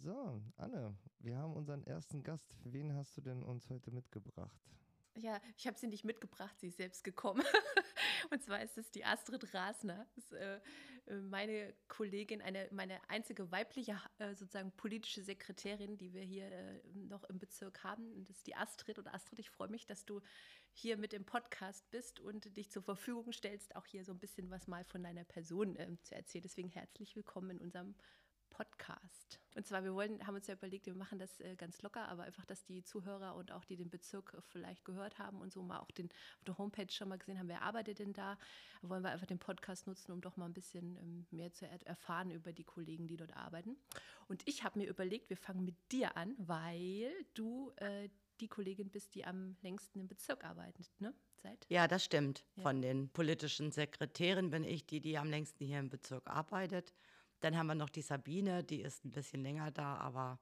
So, Anne, wir haben unseren ersten Gast. Wen hast du denn uns heute mitgebracht? Ja, ich habe sie nicht mitgebracht, sie ist selbst gekommen. Und zwar ist es die Astrid Rasner, ist, äh, äh, meine Kollegin, eine, meine einzige weibliche äh, sozusagen politische Sekretärin, die wir hier äh, noch im Bezirk haben. Und das ist die Astrid. Und Astrid, ich freue mich, dass du hier mit im Podcast bist und dich zur Verfügung stellst, auch hier so ein bisschen was mal von deiner Person ähm, zu erzählen. Deswegen herzlich willkommen in unserem Podcast. Und zwar, wir wollen, haben uns ja überlegt, wir machen das äh, ganz locker, aber einfach, dass die Zuhörer und auch die den Bezirk vielleicht gehört haben und so mal auch den, auf der Homepage schon mal gesehen haben, wer arbeitet denn da, da wollen wir einfach den Podcast nutzen, um doch mal ein bisschen ähm, mehr zu er erfahren über die Kollegen, die dort arbeiten. Und ich habe mir überlegt, wir fangen mit dir an, weil du äh, die Kollegin bist, die am längsten im Bezirk arbeitet, ne? Seit? Ja, das stimmt. Ja. Von den politischen Sekretären bin ich die, die am längsten hier im Bezirk arbeitet. Dann haben wir noch die Sabine, die ist ein bisschen länger da, aber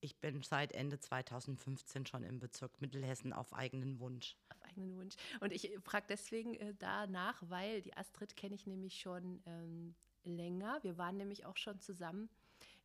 ich bin seit Ende 2015 schon im Bezirk Mittelhessen auf eigenen Wunsch. Auf eigenen Wunsch. Und ich frage deswegen äh, danach, weil die Astrid kenne ich nämlich schon ähm, länger. Wir waren nämlich auch schon zusammen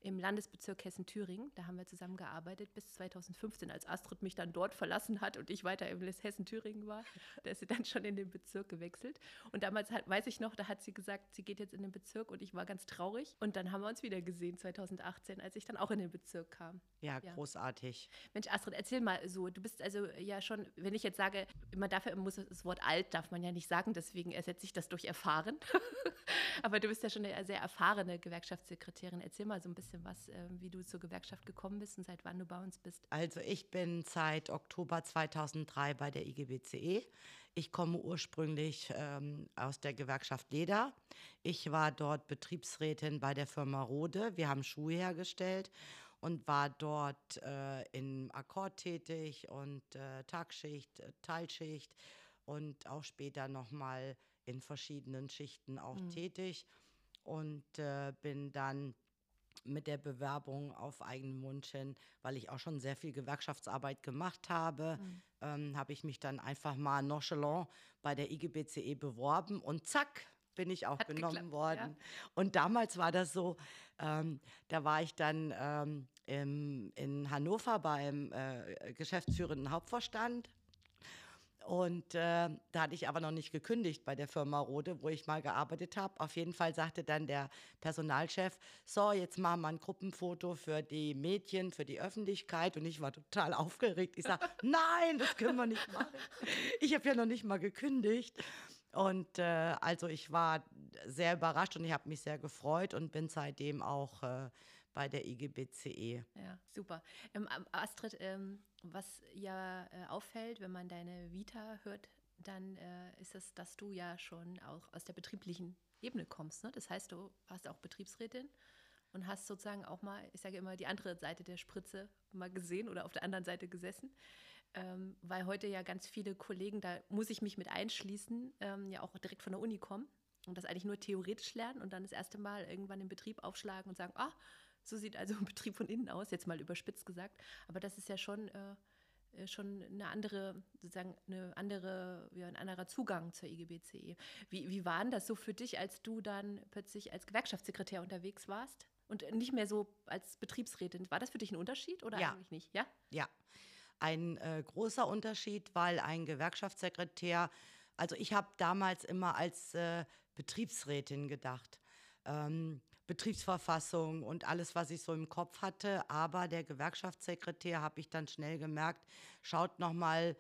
im Landesbezirk Hessen-Thüringen. Da haben wir zusammengearbeitet bis 2015, als Astrid mich dann dort verlassen hat und ich weiter im Hessen-Thüringen war. Da ist sie dann schon in den Bezirk gewechselt. Und damals hat, weiß ich noch, da hat sie gesagt, sie geht jetzt in den Bezirk und ich war ganz traurig. Und dann haben wir uns wieder gesehen 2018, als ich dann auch in den Bezirk kam. Ja, ja. großartig. Mensch, Astrid, erzähl mal so. Du bist also ja schon, wenn ich jetzt sage, man darf ja, muss das Wort alt darf man ja nicht sagen, deswegen ersetze ich das durch erfahren. Aber du bist ja schon eine sehr erfahrene Gewerkschaftssekretärin. Erzähl mal so ein bisschen bisschen was, äh, wie du zur Gewerkschaft gekommen bist und seit wann du bei uns bist. Also ich bin seit Oktober 2003 bei der IGBCE. Ich komme ursprünglich ähm, aus der Gewerkschaft Leder. Ich war dort Betriebsrätin bei der Firma Rode. Wir haben Schuhe hergestellt und war dort äh, im Akkord tätig und äh, Tagschicht, äh, Teilschicht und auch später nochmal in verschiedenen Schichten auch mhm. tätig und äh, bin dann mit der Bewerbung auf eigenen Wunsch hin, weil ich auch schon sehr viel Gewerkschaftsarbeit gemacht habe, mhm. ähm, habe ich mich dann einfach mal nonchalant bei der IGBCE beworben und zack, bin ich auch Hat genommen geklappt, worden. Ja. Und damals war das so, ähm, da war ich dann ähm, im, in Hannover beim äh, geschäftsführenden Hauptvorstand und äh, da hatte ich aber noch nicht gekündigt bei der Firma Rode, wo ich mal gearbeitet habe. Auf jeden Fall sagte dann der Personalchef, so, jetzt machen wir ein Gruppenfoto für die Mädchen, für die Öffentlichkeit. Und ich war total aufgeregt. Ich sage, nein, das können wir nicht machen. Ich habe ja noch nicht mal gekündigt. Und äh, also ich war sehr überrascht und ich habe mich sehr gefreut und bin seitdem auch äh, bei der IGBCE. Ja, super. Ähm, Astrid, ähm, was ja äh, auffällt, wenn man deine Vita hört, dann äh, ist es, dass du ja schon auch aus der betrieblichen Ebene kommst. Ne? Das heißt, du warst auch Betriebsrätin und hast sozusagen auch mal, ich sage immer, die andere Seite der Spritze mal gesehen oder auf der anderen Seite gesessen, ähm, weil heute ja ganz viele Kollegen, da muss ich mich mit einschließen, ähm, ja auch direkt von der Uni kommen und das eigentlich nur theoretisch lernen und dann das erste Mal irgendwann den Betrieb aufschlagen und sagen, ah, so sieht also ein Betrieb von innen aus, jetzt mal überspitzt gesagt. Aber das ist ja schon, äh, äh schon eine andere, sozusagen eine andere, ja, ein anderer Zugang zur IGBCE. Wie, wie war denn das so für dich, als du dann plötzlich als Gewerkschaftssekretär unterwegs warst? Und nicht mehr so als Betriebsrätin. War das für dich ein Unterschied oder ja. eigentlich nicht? Ja. Ja. Ein äh, großer Unterschied, weil ein Gewerkschaftssekretär, also ich habe damals immer als äh, Betriebsrätin gedacht ähm, Betriebsverfassung und alles, was ich so im Kopf hatte. Aber der Gewerkschaftssekretär, habe ich dann schnell gemerkt, schaut nochmal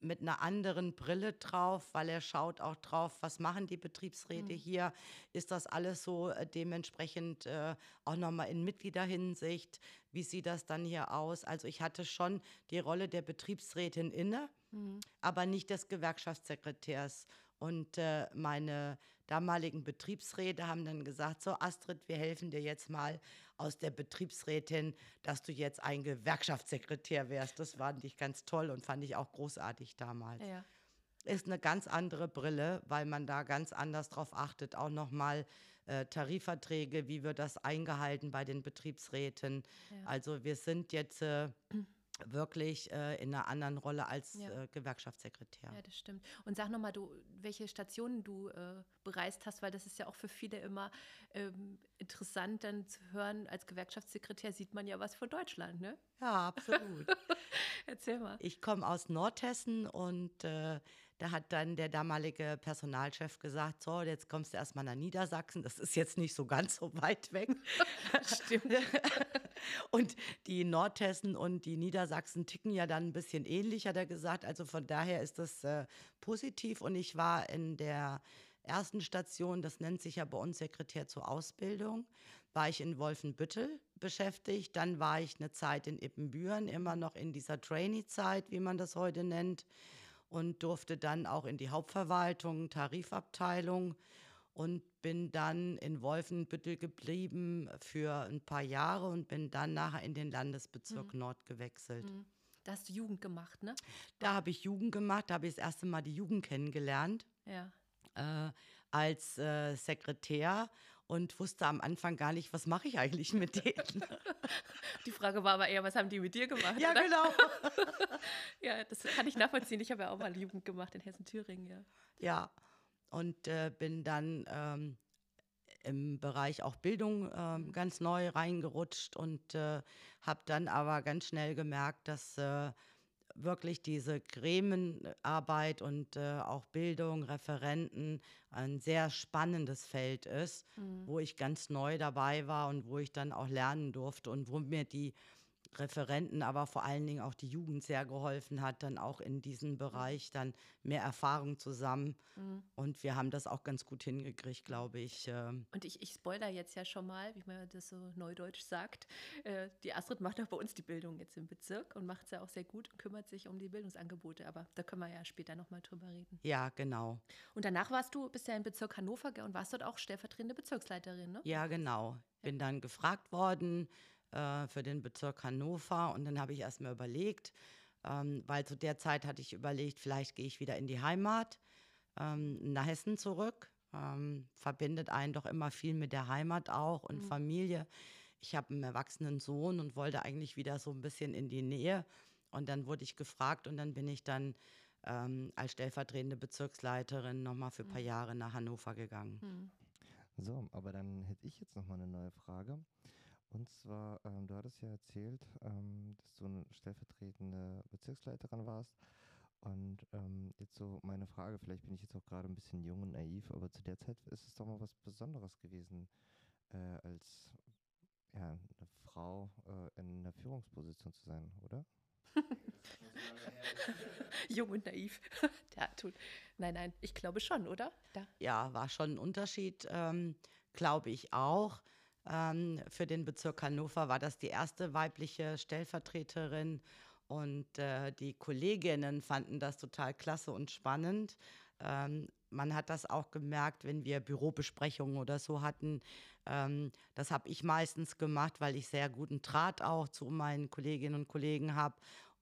mit einer anderen Brille drauf, weil er schaut auch drauf, was machen die Betriebsräte mhm. hier, ist das alles so äh, dementsprechend äh, auch nochmal in Mitgliederhinsicht, wie sieht das dann hier aus? Also ich hatte schon die Rolle der Betriebsrätin inne, mhm. aber nicht des Gewerkschaftssekretärs. Und äh, meine damaligen Betriebsräte haben dann gesagt, so Astrid, wir helfen dir jetzt mal aus der Betriebsrätin, dass du jetzt ein Gewerkschaftssekretär wärst. Das fand ich ganz toll und fand ich auch großartig damals. Ja. Ist eine ganz andere Brille, weil man da ganz anders drauf achtet. Auch nochmal äh, Tarifverträge, wie wird das eingehalten bei den Betriebsräten. Ja. Also wir sind jetzt... Äh, wirklich äh, in einer anderen Rolle als Ja. äh, Gewerkschaftssekretär. Ja, das stimmt. Und sag nochmal, du, welche Stationen du äh, bereist hast, weil das ist ja auch für viele immer ähm, interessant, dann zu hören, als Gewerkschaftssekretär sieht man ja was von Deutschland, ne? Ja, absolut. Erzähl mal. Ich komme aus Nordhessen und äh, da hat dann der damalige Personalchef gesagt, so, jetzt kommst du erstmal nach Niedersachsen, das ist jetzt nicht so ganz so weit weg. Stimmt. und die Nordhessen und die Niedersachsen ticken ja dann ein bisschen ähnlich, hat er gesagt. Also von daher ist das äh, positiv und ich war in der ersten Station, das nennt sich ja bei uns Sekretär zur Ausbildung, war ich in Wolfenbüttel beschäftigt. Dann war ich eine Zeit in Ippenbüren, immer noch in dieser Trainee-Zeit, wie man das heute nennt, und durfte dann auch in die Hauptverwaltung, Tarifabteilung und bin dann in Wolfenbüttel geblieben für ein paar Jahre und bin dann nachher in den Landesbezirk Nord gewechselt. Mhm. Da hast du Jugend gemacht, ne? Da habe ich Jugend gemacht, da habe ich das erste Mal die Jugend kennengelernt Ja. äh, als äh, Sekretär und wusste am Anfang gar nicht, was mache ich eigentlich mit denen. Die Frage war aber eher, was haben die mit dir gemacht? ja, oder? genau. Ja, das kann ich nachvollziehen. Ich habe ja auch mal Jugend gemacht in Hessen-Thüringen, ja. Ja, und äh, bin dann ähm, im Bereich auch Bildung ähm, ganz neu reingerutscht und äh, habe dann aber ganz schnell gemerkt, dass äh, wirklich diese Gremienarbeit und äh, auch Bildung, Referenten ein sehr spannendes Feld ist, wo ich ganz neu dabei war und wo ich dann auch lernen durfte und wo mir die Referenten, aber vor allen Dingen auch die Jugend sehr geholfen hat, dann auch in diesem Bereich dann mehr Erfahrung zusammen. Und wir haben das auch ganz gut hingekriegt, glaube ich. ähm. Und ich, ich spoiler jetzt ja schon mal, wie man das so neudeutsch sagt. Äh, die Astrid macht auch bei uns die Bildung jetzt im Bezirk und macht es ja auch sehr gut und kümmert sich um die Bildungsangebote. Aber da können wir ja später nochmal drüber reden. Ja, genau. Und danach warst du, bist ja im Bezirk Hannover und warst dort auch stellvertretende Bezirksleiterin, ne? Ja, genau. Bin dann gefragt worden äh, für den Bezirk Hannover und dann habe ich erst mal überlegt, ähm, weil zu der Zeit hatte ich überlegt, vielleicht gehe ich wieder in die Heimat, ähm, nach Hessen zurück. Ähm, verbindet einen doch immer viel mit der Heimat auch und Familie. Ich habe einen erwachsenen Sohn und wollte eigentlich wieder so ein bisschen in die Nähe. Und dann wurde ich gefragt und dann bin ich dann ähm, als stellvertretende Bezirksleiterin nochmal für ein paar Jahre nach Hannover gegangen. Hm. So, aber dann hätte ich jetzt noch mal eine neue Frage. Und zwar, ähm, du hattest ja erzählt, ähm, dass du eine stellvertretende Bezirksleiterin warst. Und ähm, jetzt so meine Frage, vielleicht bin ich jetzt auch gerade ein bisschen jung und naiv, aber zu der Zeit ist es doch mal was Besonderes gewesen, äh, als ja, eine Frau äh, in einer Führungsposition zu sein, oder? Jung und naiv. ja, tut. Nein, nein, ich glaube schon, oder? Da. ja, war schon ein Unterschied, ähm, glaube ich auch. Ähm, für den Bezirk Hannover war das die erste weibliche Stellvertreterin und äh, die Kolleginnen fanden das total klasse und spannend. Ähm, man hat das auch gemerkt, wenn wir Bürobesprechungen oder so hatten. Ähm, das habe ich meistens gemacht, weil ich sehr guten Draht auch zu meinen Kolleginnen und Kollegen habe.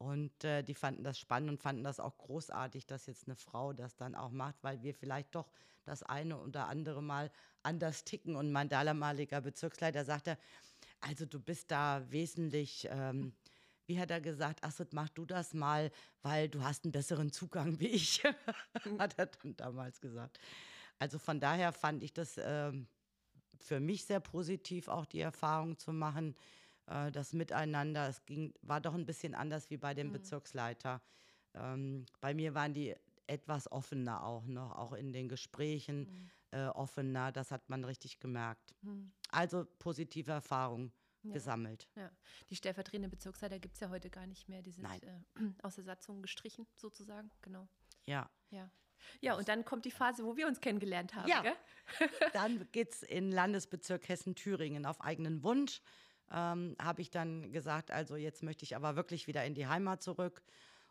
Und äh, die fanden das spannend und fanden das auch großartig, dass jetzt eine Frau das dann auch macht, weil wir vielleicht doch das eine oder andere Mal anders ticken. Und mein damaliger Bezirksleiter sagte, also du bist da wesentlich, ähm, wie hat er gesagt, Astrid, mach du das mal, weil du hast einen besseren Zugang wie ich, hat er dann damals gesagt. Also von daher fand ich das ähm, für mich sehr positiv, auch die Erfahrung zu machen, äh, das Miteinander. Es ging, war doch ein bisschen anders wie bei dem Bezirksleiter. Ähm, bei mir waren die etwas offener auch noch, auch in den Gesprächen äh, offener. Das hat man richtig gemerkt. Also positive Erfahrung Ja. gesammelt. Ja, die stellvertretende Bezirksleiter gibt es ja heute gar nicht mehr. Die sind äh, aus der Satzung gestrichen, sozusagen. Genau. Ja. Ja. Ja, und dann kommt die Phase, wo wir uns kennengelernt haben. Ja. Dann geht es in Landesbezirk Hessen-Thüringen auf eigenen Wunsch. Ähm, habe ich dann gesagt, also jetzt möchte ich aber wirklich wieder in die Heimat zurück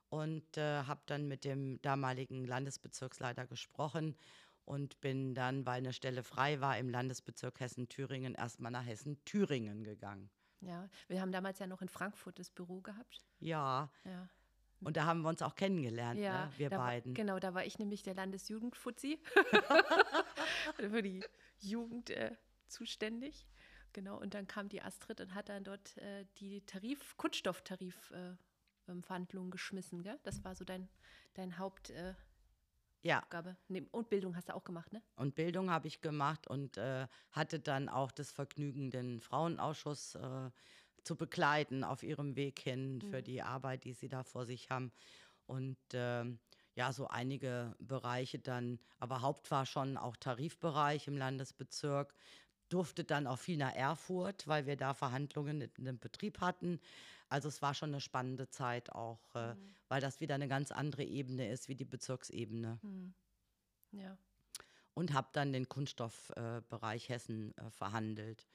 und äh, habe dann mit dem damaligen Landesbezirksleiter gesprochen und bin dann, weil eine Stelle frei war im Landesbezirk Hessen-Thüringen, erstmal nach Hessen-Thüringen gegangen. Ja, wir haben damals ja noch in Frankfurt das Büro gehabt. Ja, Ja. und da haben wir uns auch kennengelernt, Ja, ne? wir da war- beiden. Genau, da war ich nämlich der Landesjugendfuzzi. Für die Jugend äh, zuständig. Genau, und dann kam die Astrid und hat dann dort äh, die Tarif, Kunststofftarif äh, Verhandlungen geschmissen, gell? Das war so dein, dein Haupt. Äh, ja. Aufgabe. Und Bildung hast du auch gemacht, ne? Und Bildung habe ich gemacht und äh, hatte dann auch das Vergnügen, den Frauenausschuss äh, zu begleiten auf ihrem Weg hin mhm. für die Arbeit, die sie da vor sich haben. Und äh, ja, so einige Bereiche dann, aber Haupt war schon auch Tarifbereich im Landesbezirk, durfte dann auch viel nach Erfurt, weil wir da Verhandlungen in dem Betrieb hatten. Also es war schon eine spannende Zeit auch, äh, mhm. weil das wieder eine ganz andere Ebene ist wie die Bezirksebene. Mhm. Ja. Und habe dann den Kunststoffbereich äh, Hessen äh, verhandelt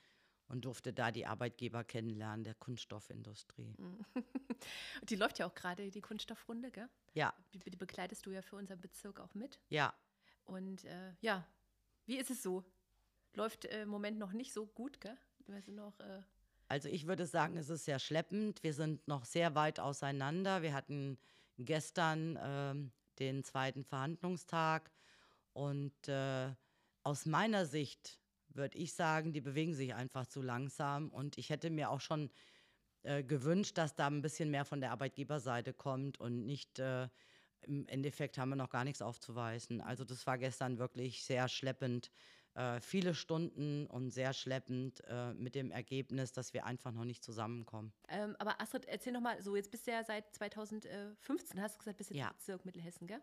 und durfte da die Arbeitgeber kennenlernen der Kunststoffindustrie. Mhm. die läuft ja auch gerade, die Kunststoffrunde, gell? Ja. Die, die, begleitest du ja für unseren Bezirk auch mit. Ja. Und äh, ja, wie ist es so? Läuft äh, im Moment noch nicht so gut, gell? Wir sind noch. Äh also ich würde sagen, es ist sehr schleppend. Wir sind noch sehr weit auseinander. Wir hatten gestern äh, den zweiten Verhandlungstag und äh, aus meiner Sicht würde ich sagen, die bewegen sich einfach zu langsam und ich hätte mir auch schon äh, gewünscht, dass da ein bisschen mehr von der Arbeitgeberseite kommt und nicht äh, im Endeffekt haben wir noch gar nichts aufzuweisen. Also das war gestern wirklich sehr schleppend äh, viele Stunden und sehr schleppend äh, mit dem Ergebnis, dass wir einfach noch nicht zusammenkommen. Ähm, aber Astrid, erzähl noch mal, so jetzt bist du ja seit 2015, hast du gesagt, bist du ja. Bezirk Mittelhessen, gell?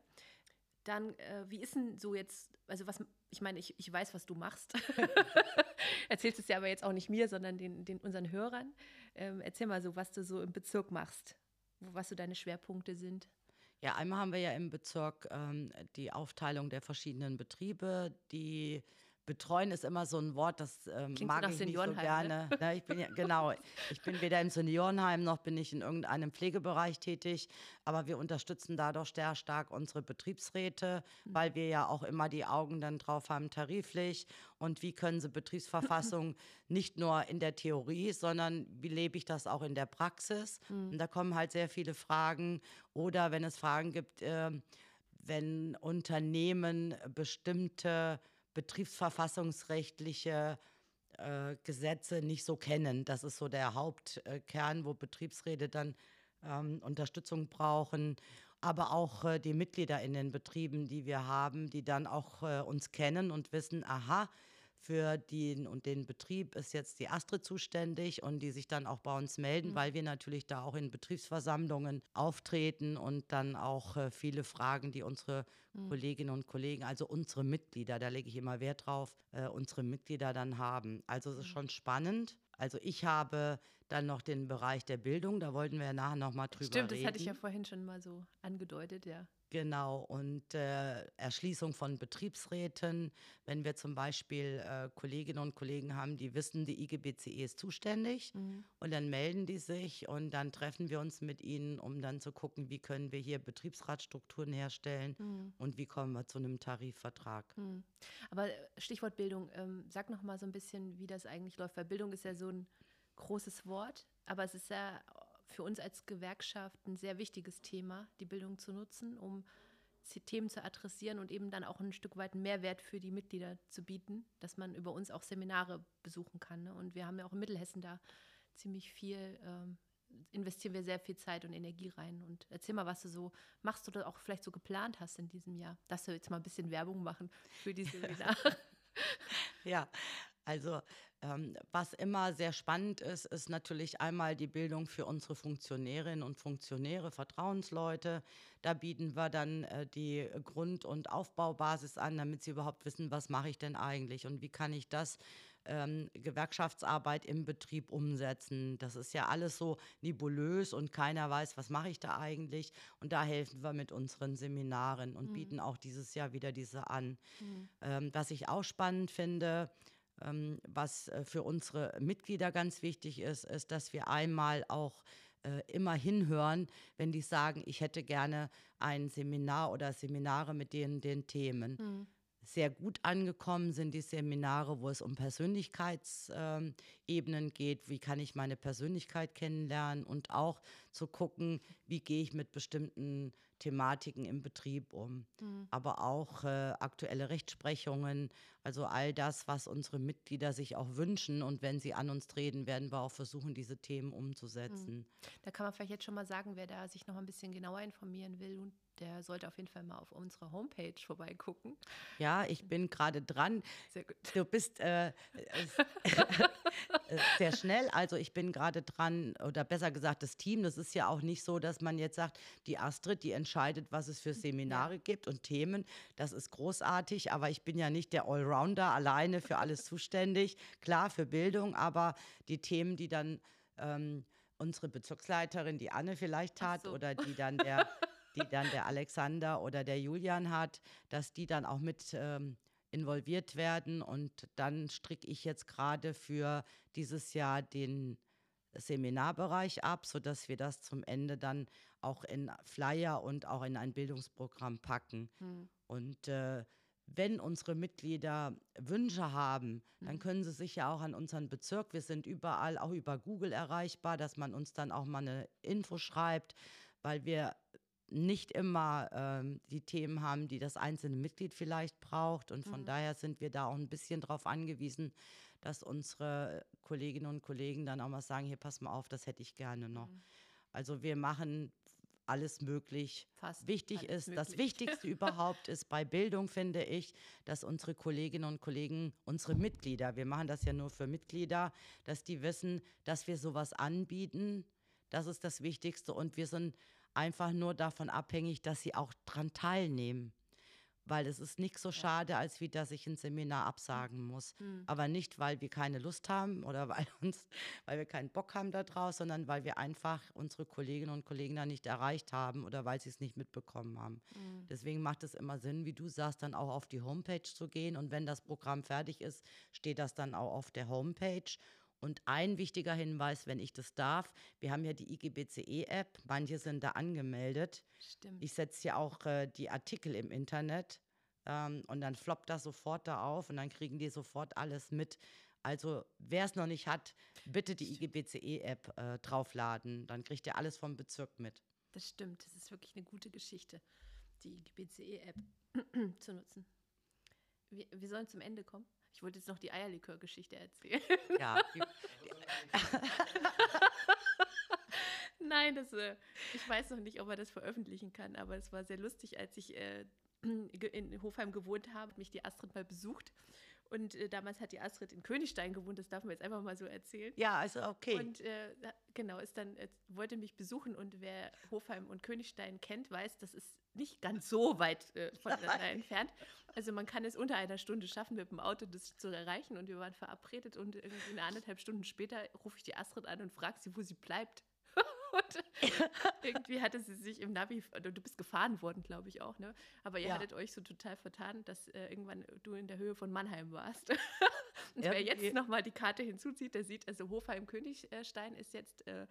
Dann, äh, wie ist denn so jetzt, also was, ich meine, ich, ich weiß, was du machst. Erzählst es ja aber jetzt auch nicht mir, sondern den, den unseren Hörern. Ähm, erzähl mal so, was du so im Bezirk machst, was so deine Schwerpunkte sind. Ja, einmal haben wir ja im Bezirk ähm, die Aufteilung der verschiedenen Betriebe, die Betreuen ist immer so ein Wort, das ähm, mag ich nicht so ne? gerne. Ne? ich bin ja, genau, ich bin weder im Seniorenheim noch bin ich in irgendeinem Pflegebereich tätig, aber wir unterstützen dadurch sehr stark unsere Betriebsräte, mhm. weil wir ja auch immer die Augen dann drauf haben, tariflich und wie können sie Betriebsverfassung nicht nur in der Theorie, sondern wie lebe ich das auch in der Praxis? Mhm. Und da kommen halt sehr viele Fragen oder wenn es Fragen gibt, äh, wenn Unternehmen bestimmte betriebsverfassungsrechtliche äh, Gesetze nicht so kennen. Das ist so der Hauptkern, wo Betriebsräte dann ähm, Unterstützung brauchen. Aber auch äh, die Mitglieder in den Betrieben, die wir haben, die dann auch äh, uns kennen und wissen, aha, für den und den Betrieb ist jetzt die Astrid zuständig und die sich dann auch bei uns melden, mhm. weil wir natürlich da auch in Betriebsversammlungen auftreten und dann auch äh, viele Fragen, die unsere mhm. Kolleginnen und Kollegen, also unsere Mitglieder, da lege ich immer Wert drauf, äh, unsere Mitglieder dann haben. Also es ist mhm. schon spannend. Also ich habe dann noch den Bereich der Bildung, da wollten wir ja nachher noch mal drüber Stimmt, reden. Stimmt, das hatte ich ja vorhin schon mal so angedeutet, ja. Genau, und äh, Erschließung von Betriebsräten. Wenn wir zum Beispiel äh, Kolleginnen und Kollegen haben, die wissen, die IGBCE ist zuständig mhm. und dann melden die sich und dann treffen wir uns mit ihnen, um dann zu gucken, wie können wir hier Betriebsratstrukturen herstellen mhm. und wie kommen wir zu einem Tarifvertrag. Mhm. Aber äh, Stichwort Bildung, ähm, sag noch mal so ein bisschen, wie das eigentlich läuft, weil Bildung ist ja so ein großes Wort, aber es ist ja für uns als Gewerkschaft ein sehr wichtiges Thema, die Bildung zu nutzen, um Themen zu adressieren und eben dann auch ein Stück weit Mehrwert für die Mitglieder zu bieten, dass man über uns auch Seminare besuchen kann. Ne? Und wir haben ja auch in Mittelhessen da ziemlich viel, ähm, investieren wir sehr viel Zeit und Energie rein. Und erzähl mal, was du so machst oder auch vielleicht so geplant hast in diesem Jahr. Dass wir jetzt mal ein bisschen Werbung machen für die Seminare. ja, also ähm, was immer sehr spannend ist, ist natürlich einmal die Bildung für unsere Funktionärinnen und Funktionäre, Vertrauensleute. Da bieten wir dann äh, die Grund- und Aufbaubasis an, damit sie überhaupt wissen, was mache ich denn eigentlich und wie kann ich das ähm, Gewerkschaftsarbeit im Betrieb umsetzen. Das ist ja alles so nebulös und keiner weiß, was mache ich da eigentlich. Und da helfen wir mit unseren Seminaren und mhm. bieten auch dieses Jahr wieder diese an. Mhm. Ähm, was ich auch spannend finde, was äh, für unsere Mitglieder ganz wichtig ist, ist, dass wir einmal auch äh, immer hinhören, wenn die sagen, ich hätte gerne ein Seminar oder Seminare mit den, den Themen. Mhm. Sehr gut angekommen sind die Seminare, wo es um Persönlichkeitsebenen ähm, geht. Wie kann ich meine Persönlichkeit kennenlernen und auch zu gucken, wie gehe ich mit bestimmten Thematiken im Betrieb um, mhm. aber auch äh, aktuelle Rechtsprechungen, also all das, was unsere Mitglieder sich auch wünschen. Und wenn sie an uns treten, werden wir auch versuchen, diese Themen umzusetzen. Mhm. Da kann man vielleicht jetzt schon mal sagen, wer da sich noch ein bisschen genauer informieren will und der sollte auf jeden Fall mal auf unserer Homepage vorbeigucken. Ja, ich bin gerade dran. Sehr gut. Du bist äh, sehr schnell. Also ich bin gerade dran, oder besser gesagt das Team. Das ist ja auch nicht so, dass man jetzt sagt, die Astrid, die entscheidet, was es für Seminare gibt und Themen. Das ist großartig, aber ich bin ja nicht der Allrounder alleine für alles zuständig. Klar, für Bildung, aber die Themen, die dann... Ähm, unsere Bezirksleiterin, die Anne vielleicht hat, so. oder die dann der die dann der Alexander oder der Julian hat, dass die dann auch mit ähm, involviert werden. Und dann stricke ich jetzt gerade für dieses Jahr den Seminarbereich ab, sodass wir das zum Ende dann auch in Flyer und auch in ein Bildungsprogramm packen. Hm. Und äh, wenn unsere Mitglieder Wünsche haben, dann hm. können sie sich ja auch an unseren Bezirk, wir sind überall auch über Google erreichbar, dass man uns dann auch mal eine Info schreibt, weil wir nicht immer ähm, die Themen haben, die das einzelne Mitglied vielleicht braucht. Und von mhm. daher sind wir da auch ein bisschen darauf angewiesen, dass unsere Kolleginnen und Kollegen dann auch mal sagen, hier pass mal auf, das hätte ich gerne noch. Mhm. Also wir machen alles möglich. Fast Wichtig ist, möglich. das Wichtigste überhaupt ist bei Bildung, finde ich, dass unsere Kolleginnen und Kollegen, unsere Mitglieder, wir machen das ja nur für Mitglieder, dass die wissen, dass wir sowas anbieten. Das ist das Wichtigste. Und wir sind einfach nur davon abhängig, dass sie auch dran teilnehmen. Weil es ist nicht so schade, als wie dass ich ein Seminar absagen muss. Mhm. Aber nicht, weil wir keine Lust haben oder weil, uns, weil wir keinen Bock haben daraus, sondern weil wir einfach unsere Kolleginnen und Kollegen da nicht erreicht haben oder weil sie es nicht mitbekommen haben. Mhm. Deswegen macht es immer Sinn, wie du sagst, dann auch auf die Homepage zu gehen. Und wenn das Programm fertig ist, steht das dann auch auf der Homepage. Und ein wichtiger Hinweis, wenn ich das darf, wir haben ja die IGBCE-App, manche sind da angemeldet. Stimmt. Ich setze ja auch äh, die Artikel im Internet ähm, und dann floppt das sofort da auf und dann kriegen die sofort alles mit. Also wer es noch nicht hat, bitte die IGBCE-App äh, draufladen, dann kriegt ihr alles vom Bezirk mit. Das stimmt, das ist wirklich eine gute Geschichte, die IGBCE-App zu nutzen. Wir, wir sollen zum Ende kommen. Ich wollte jetzt noch die Eierlikör-Geschichte erzählen. Ja. Nein, das, äh, ich weiß noch nicht, ob er das veröffentlichen kann, aber es war sehr lustig, als ich äh, in Hofheim gewohnt habe, mich die Astrid mal besucht. Und äh, damals hat die Astrid in Königstein gewohnt, das darf man jetzt einfach mal so erzählen. Ja, also okay. Und äh, genau, ist dann, äh, wollte mich besuchen und wer Hofheim und Königstein kennt, weiß, das ist nicht ganz so weit äh, voneinander entfernt. Also man kann es unter einer Stunde schaffen, mit dem Auto das zu erreichen. Und wir waren verabredet und irgendwie eine anderthalb Stunden später rufe ich die Astrid an und frage sie, wo sie bleibt. Und irgendwie hatte sie sich im Navi, du bist gefahren worden, glaube ich auch, ne? Aber ihr ja. hattet euch so total vertan, dass äh, irgendwann du in der Höhe von Mannheim warst. und wer jetzt nochmal die Karte hinzuzieht, der sieht, also Hofheim-Königstein ist jetzt äh,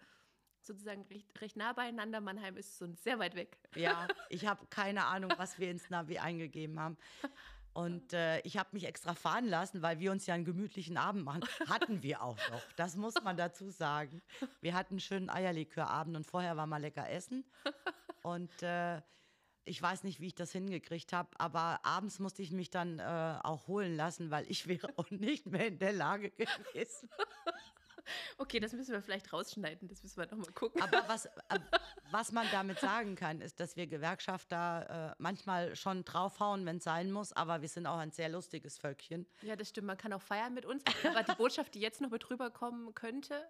sozusagen recht, recht nah beieinander. Mannheim ist so sehr weit weg. Ja, ich habe keine Ahnung, was wir ins Navi eingegeben haben. Und äh, ich habe mich extra fahren lassen, weil wir uns ja einen gemütlichen Abend machen. Hatten wir auch noch. Das muss man dazu sagen. Wir hatten einen schönen Eierlikörabend und vorher war mal lecker essen. Und äh, ich weiß nicht, wie ich das hingekriegt habe, aber abends musste ich mich dann äh, auch holen lassen, weil ich wäre auch nicht mehr in der Lage gewesen. Okay, das müssen wir vielleicht rausschneiden, das müssen wir nochmal gucken. Aber was, äh, was man damit sagen kann, ist, dass wir Gewerkschafter äh, manchmal schon draufhauen, wenn es sein muss, aber wir sind auch ein sehr lustiges Völkchen. Ja, das stimmt, man kann auch feiern mit uns. Aber die Botschaft, die jetzt noch mit rüberkommen könnte,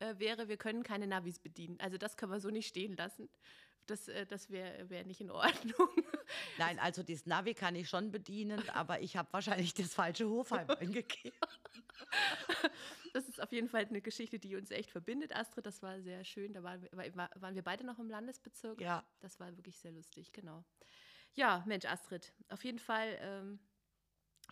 äh, wäre, wir können keine Navis bedienen. Also das können wir so nicht stehen lassen. Das, äh, das wäre wär nicht in Ordnung. Nein, also das Navi kann ich schon bedienen, aber ich habe wahrscheinlich das falsche Hofheim eingegeben. Das ist auf jeden Fall eine Geschichte, die uns echt verbindet, Astrid. Das war sehr schön. Da waren wir, waren wir beide noch im Landesbezirk. Ja. Das war wirklich sehr lustig, genau. Ja, Mensch, Astrid, auf jeden Fall ähm,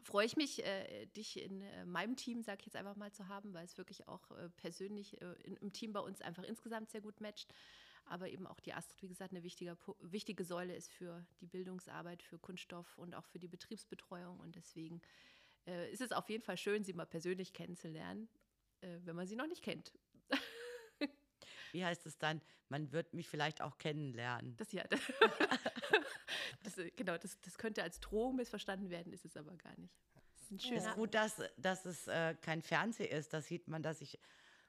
freue ich mich, äh, dich in äh, meinem Team, sag ich jetzt einfach mal, zu haben, weil es wirklich auch äh, persönlich äh, in, im Team bei uns einfach insgesamt sehr gut matcht aber eben auch die Astrid, wie gesagt, eine wichtige, wichtige Säule ist für die Bildungsarbeit, für Kunststoff und auch für die Betriebsbetreuung. Und deswegen äh, ist es auf jeden Fall schön, sie mal persönlich kennenzulernen, äh, wenn man sie noch nicht kennt. wie heißt es dann, man wird mich vielleicht auch kennenlernen. Das ja. das, äh, genau, das, das könnte als Drohung missverstanden werden, ist es aber gar nicht. Das ist ein Es ist gut, dass, dass es äh, kein Fernsehen ist. Da sieht man, dass ich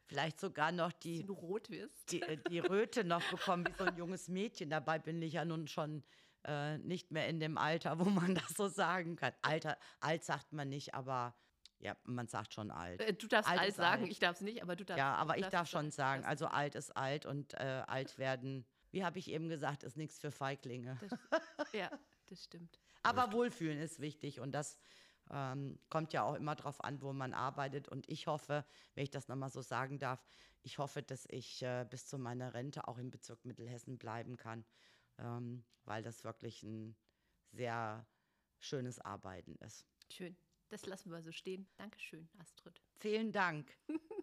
vielleicht sogar noch die, rot wirst. die, äh, die Röte noch bekomme, wie so ein junges Mädchen. Dabei bin ich ja nun schon äh, nicht mehr in dem Alter, wo man das so sagen kann. Alter, alt sagt man nicht, aber ja, man sagt schon alt. Äh, Du darfst Alt alt sagen, alt. ich darf es nicht, aber du darfst. Ja, aber ich darf schon sagen, also alt ist alt und äh, alt werden, wie habe ich eben gesagt, ist nichts für Feiglinge. Das, ja, das stimmt. Aber Wohlfühlen ist wichtig und das ähm, kommt ja auch immer darauf an, wo man arbeitet. Und ich hoffe, wenn ich das nochmal so sagen darf, ich hoffe, dass ich äh, bis zu meiner Rente auch im Bezirk Mittelhessen bleiben kann, ähm, weil das wirklich ein sehr schönes Arbeiten ist. Schön. Das lassen wir so stehen. Dankeschön, Astrid. Vielen Dank.